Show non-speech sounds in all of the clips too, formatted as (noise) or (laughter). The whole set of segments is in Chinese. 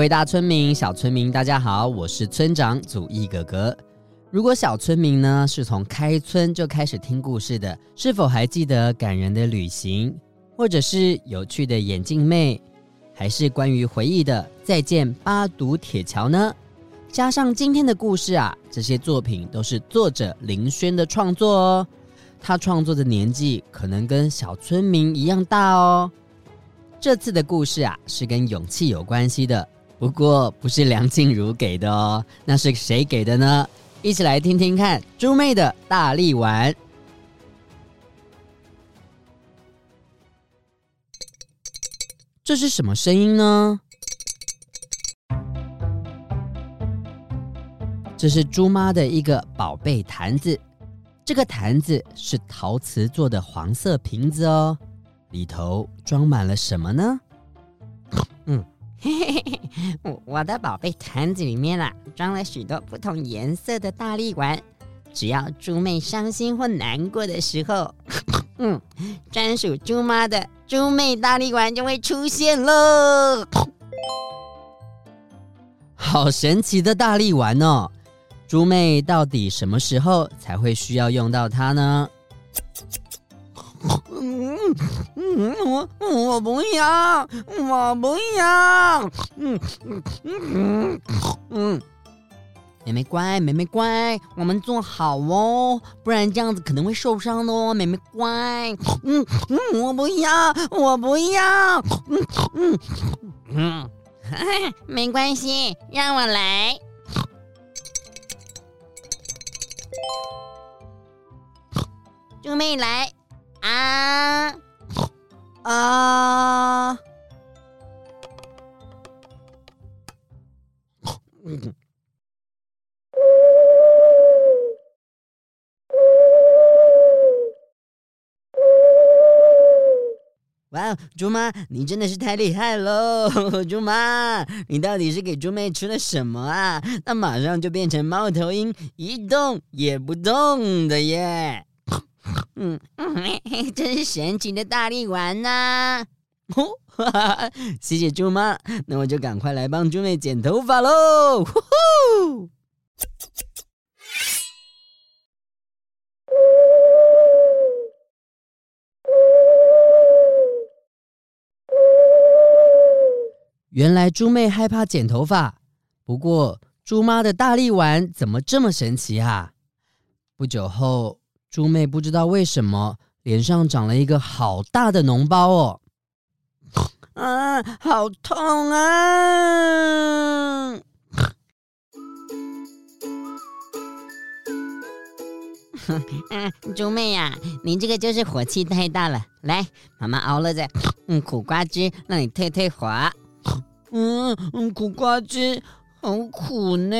各位大村民、小村民，大家好，我是村长祖义哥哥。如果小村民呢是从开村就开始听故事的，是否还记得感人的旅行，或者是有趣的眼镜妹，还是关于回忆的再见八堵铁桥呢？加上今天的故事啊，这些作品都是作者林轩的创作哦。他创作的年纪可能跟小村民一样大哦。这次的故事啊，是跟勇气有关系的，不过不是梁静茹给的哦，那是谁给的呢？一起来听听看猪妹的大力丸。这是什么声音呢？这是猪妈的一个宝贝坛子，这个坛子是陶瓷做的黄色瓶子哦，里头装满了什么呢？嗯。嘿嘿嘿，我我的宝贝坛子里面啊，装了许多不同颜色的大力丸。只要猪妹伤心或难过的时候，(laughs) 嗯，专属猪妈的猪妹大力丸就会出现了。(laughs) 好神奇的大力丸哦！猪妹到底什么时候才会需要用到它呢？嗯 (laughs) 嗯，我我不要，我不要。嗯嗯嗯嗯，妹妹乖，妹妹乖，我们坐好哦，不然这样子可能会受伤的哦。妹妹乖，嗯嗯，我不要，我不要。嗯嗯嗯，没关系，让我来。猪妹来。啊啊！嗯，哇，猪妈，你真的是太厉害喽！(laughs) 猪妈，你到底是给猪妹吃了什么啊？那马上就变成猫头鹰，一动也不动的耶！嗯，(laughs) 真是神奇的大力丸呐、啊！(laughs) 哦，哈哈，谢谢猪妈，那我就赶快来帮猪妹剪头发喽！呼呼。原来猪妹害怕剪头发，不过猪妈的大力丸怎么这么神奇啊？不久后。猪妹不知道为什么脸上长了一个好大的脓包哦，(laughs) 啊，好痛啊！(laughs) 嗯，猪妹呀，你这个就是火气太大了。来，妈妈熬了这嗯苦瓜汁，让你退退火。嗯嗯，苦瓜汁好苦呢。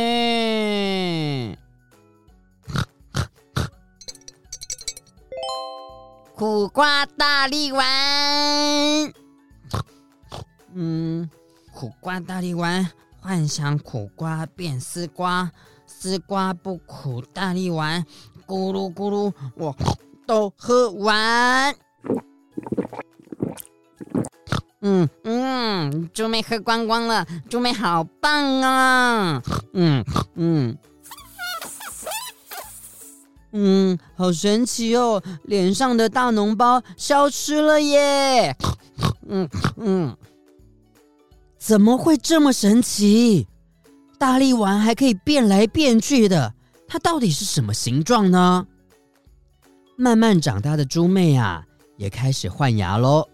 苦瓜大力丸，嗯，苦瓜大力丸，幻想苦瓜变丝瓜，丝瓜不苦大力丸，咕噜咕噜，我都喝完。嗯嗯，猪妹喝光光了，猪妹好棒啊！嗯嗯。嗯，好神奇哦！脸上的大脓包消失了耶！嗯嗯，怎么会这么神奇？大力丸还可以变来变去的，它到底是什么形状呢？慢慢长大的猪妹啊，也开始换牙喽。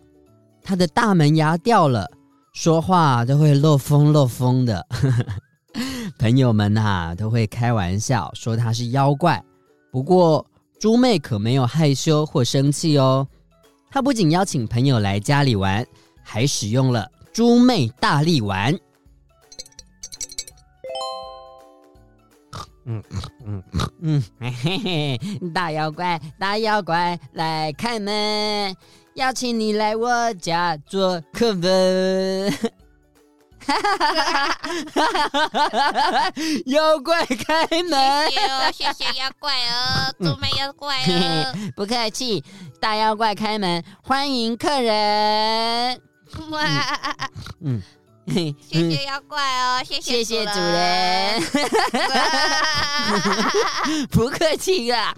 她的大门牙掉了，说话都会漏风漏风的。(laughs) 朋友们呐、啊、都会开玩笑说他是妖怪。不过猪妹可没有害羞或生气哦，她不仅邀请朋友来家里玩，还使用了猪妹大力丸。嗯嗯嗯，嘿嘿，大妖怪，大妖怪，来开门，邀请你来我家做客！(laughs) 妖怪开门，谢谢哦，谢谢妖怪哦，猪妹妖怪哦，(laughs) 不客气，大妖怪开门，欢迎客人。哇，嗯。谢谢 (laughs) 妖怪哦，谢谢谢谢主人，不客气啊。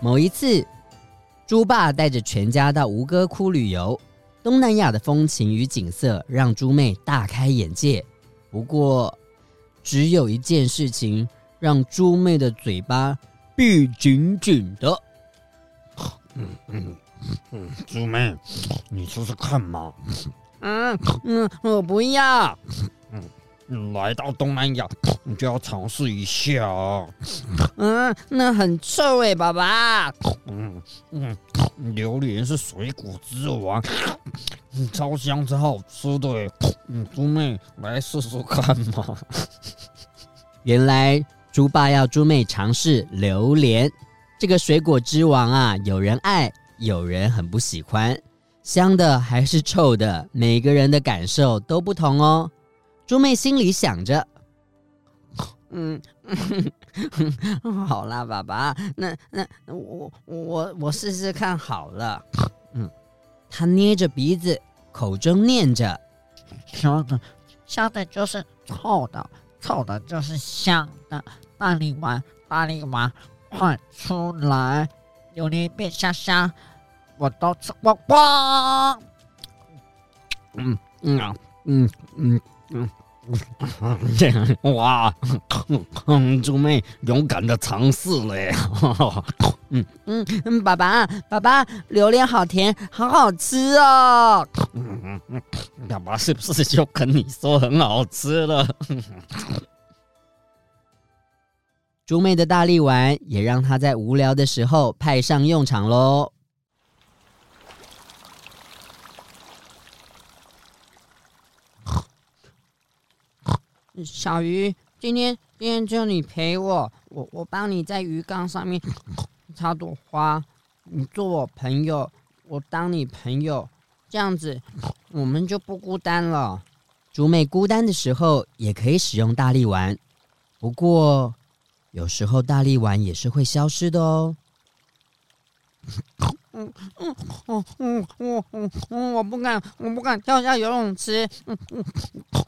某一次，猪爸带着全家到吴哥窟旅游，东南亚的风情与景色让猪妹大开眼界。不过，只有一件事情让猪妹的嘴巴。闭紧紧的。嗯嗯嗯，猪妹，你试试看嘛。嗯嗯，我不要。嗯，来到东南亚，你就要尝试一下。嗯，那很臭哎，爸爸。嗯嗯，榴莲是水果之王，超香超好吃的。嗯，猪妹，来试试看嘛。原来。猪爸要猪妹尝试榴莲，这个水果之王啊，有人爱，有人很不喜欢，香的还是臭的，每个人的感受都不同哦。猪妹心里想着，(laughs) 嗯，(laughs) 好啦，爸爸，那那我我我试试看好了。嗯，他捏着鼻子，口中念着：香的，香的就是臭的，臭的就是香的。大力丸，大力丸，快出来！榴莲变香香，我都吃光光。嗯嗯啊嗯嗯嗯嗯，(laughs) 哇！嗯，猪妹勇敢的尝试了耶！(laughs) 嗯嗯嗯，爸爸爸爸，榴莲好甜，好好吃哦！嗯嗯嗯，爸爸是不是就跟你说很好吃了？猪妹的大力丸也让她在无聊的时候派上用场喽。小鱼，今天今天就你陪我，我我帮你在鱼缸上面插朵花，你做我朋友，我当你朋友，这样子我们就不孤单了。猪妹孤单的时候也可以使用大力丸，不过。有时候大力丸也是会消失的哦。嗯嗯嗯嗯嗯嗯，我不敢，我不敢跳下游泳池。嗯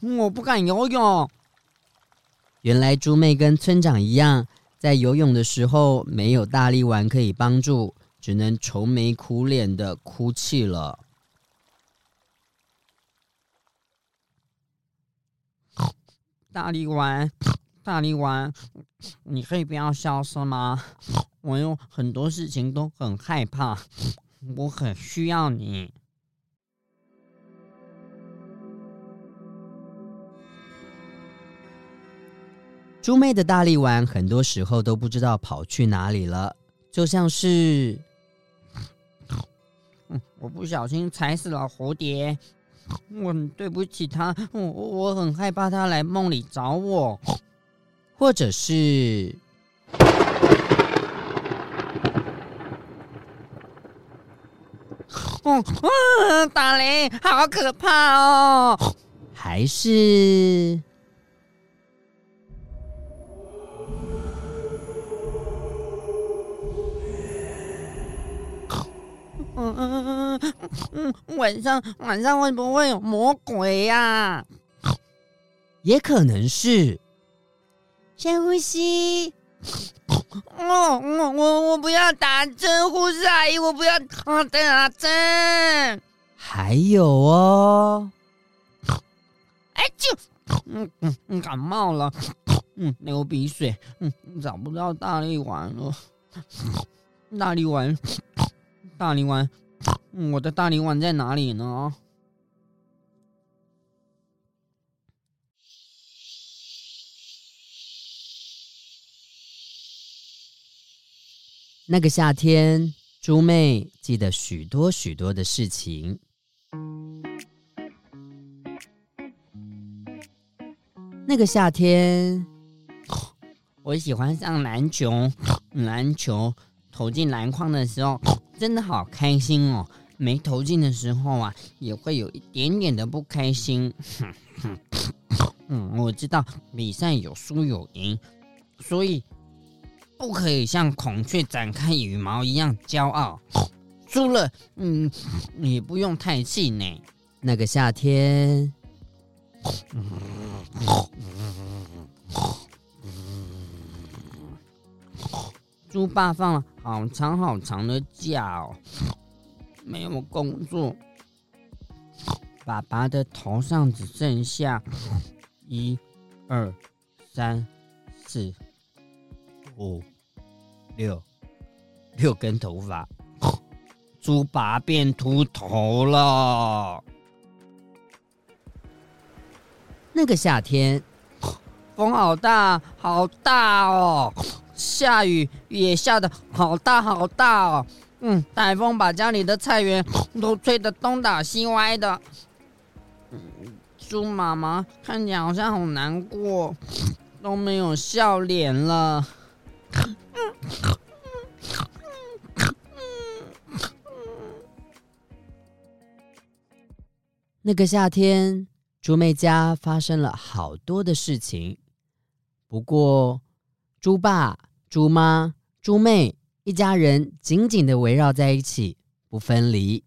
嗯，我不敢游泳。原来猪妹跟村长一样，在游泳的时候没有大力丸可以帮助，只能愁眉苦脸的哭泣了。大力丸。大力丸，你可以不要消失吗？我有很多事情都很害怕，我很需要你。猪妹的大力丸很多时候都不知道跑去哪里了，就像是，(laughs) 我不小心踩死了蝴蝶，我很对不起他，我我很害怕他来梦里找我。或者是，哦，打雷，好可怕哦！还是，嗯嗯嗯，晚上晚上会不会有魔鬼呀？也可能是。深呼吸。哦，我我我不要打针，护士阿姨，我不要打打针。还有哦，哎，就嗯嗯感冒了，嗯流鼻水，嗯找不到大力丸了。大力丸，大力丸，我的大力丸在哪里呢？那个夏天，猪妹记得许多许多的事情。那个夏天，(coughs) 我喜欢上篮球，篮球投进篮筐的时候，真的好开心哦。没投进的时候啊，也会有一点点的不开心。(laughs) 嗯，我知道比赛有输有赢，所以。不可以像孔雀展开羽毛一样骄傲，输了，嗯，也不用太气馁。那个夏天，猪爸放了好长好长的假哦，没有工作。爸爸的头上只剩下一、二、三、四。五六六根头发，猪爸变秃头了。那个夏天，风好大，好大哦！下雨也下的好大好大哦。嗯，台风把家里的菜园都吹得东倒西歪的。猪妈妈看起来好像好难过，都没有笑脸了。那个夏天，猪妹家发生了好多的事情。不过，猪爸、猪妈、猪妹一家人紧紧的围绕在一起，不分离。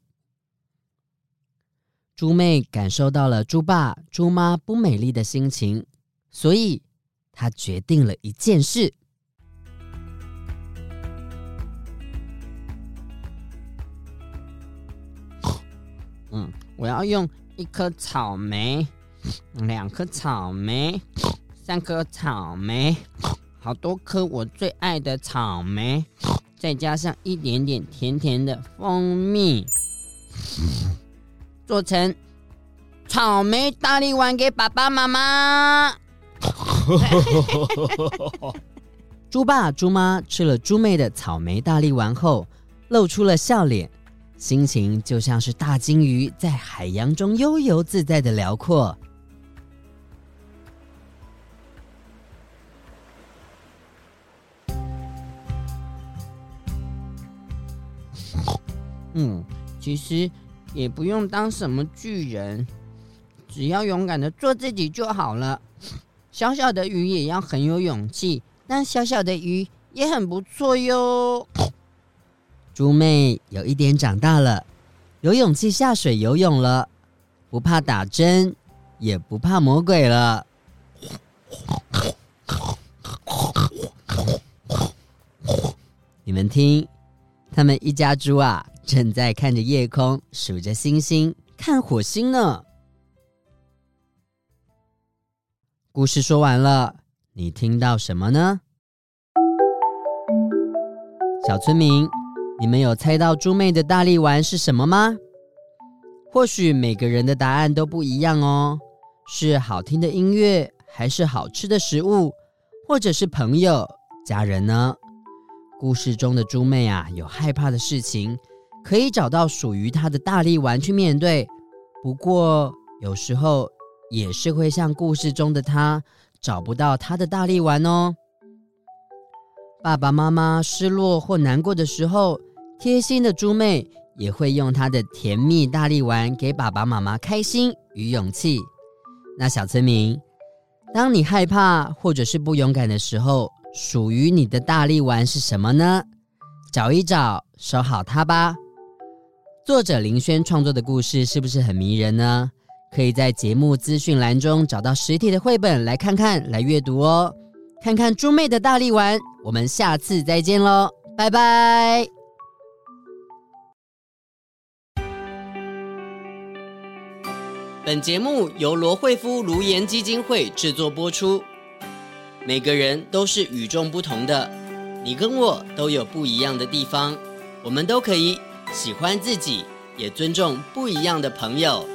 猪妹感受到了猪爸、猪妈不美丽的心情，所以她决定了一件事。嗯，我要用一颗草莓，两颗草莓，三颗草莓，好多颗我最爱的草莓，再加上一点点甜甜的蜂蜜，做成草莓大力丸给爸爸妈妈。(laughs) 猪爸、猪妈吃了猪妹的草莓大力丸后，露出了笑脸。心情就像是大鲸鱼在海洋中悠游自在的辽阔。嗯，其实也不用当什么巨人，只要勇敢的做自己就好了。小小的鱼也要很有勇气，但小小的鱼也很不错哟。猪妹有一点长大了，有勇气下水游泳了，不怕打针，也不怕魔鬼了。你们听，他们一家猪啊，正在看着夜空，数着星星，看火星呢。故事说完了，你听到什么呢？小村民。你们有猜到猪妹的大力丸是什么吗？或许每个人的答案都不一样哦。是好听的音乐，还是好吃的食物，或者是朋友、家人呢？故事中的猪妹啊，有害怕的事情，可以找到属于她的大力丸去面对。不过有时候也是会像故事中的她，找不到她的大力丸哦。爸爸妈妈失落或难过的时候，贴心的猪妹也会用她的甜蜜大力丸给爸爸妈妈开心与勇气。那小村民，当你害怕或者是不勇敢的时候，属于你的大力丸是什么呢？找一找，收好它吧。作者林轩创作的故事是不是很迷人呢？可以在节目资讯栏中找到实体的绘本来看看，来阅读哦。看看猪妹的大力丸，我们下次再见喽，拜拜。本节目由罗慧夫卢颜基金会制作播出。每个人都是与众不同的，你跟我都有不一样的地方，我们都可以喜欢自己，也尊重不一样的朋友。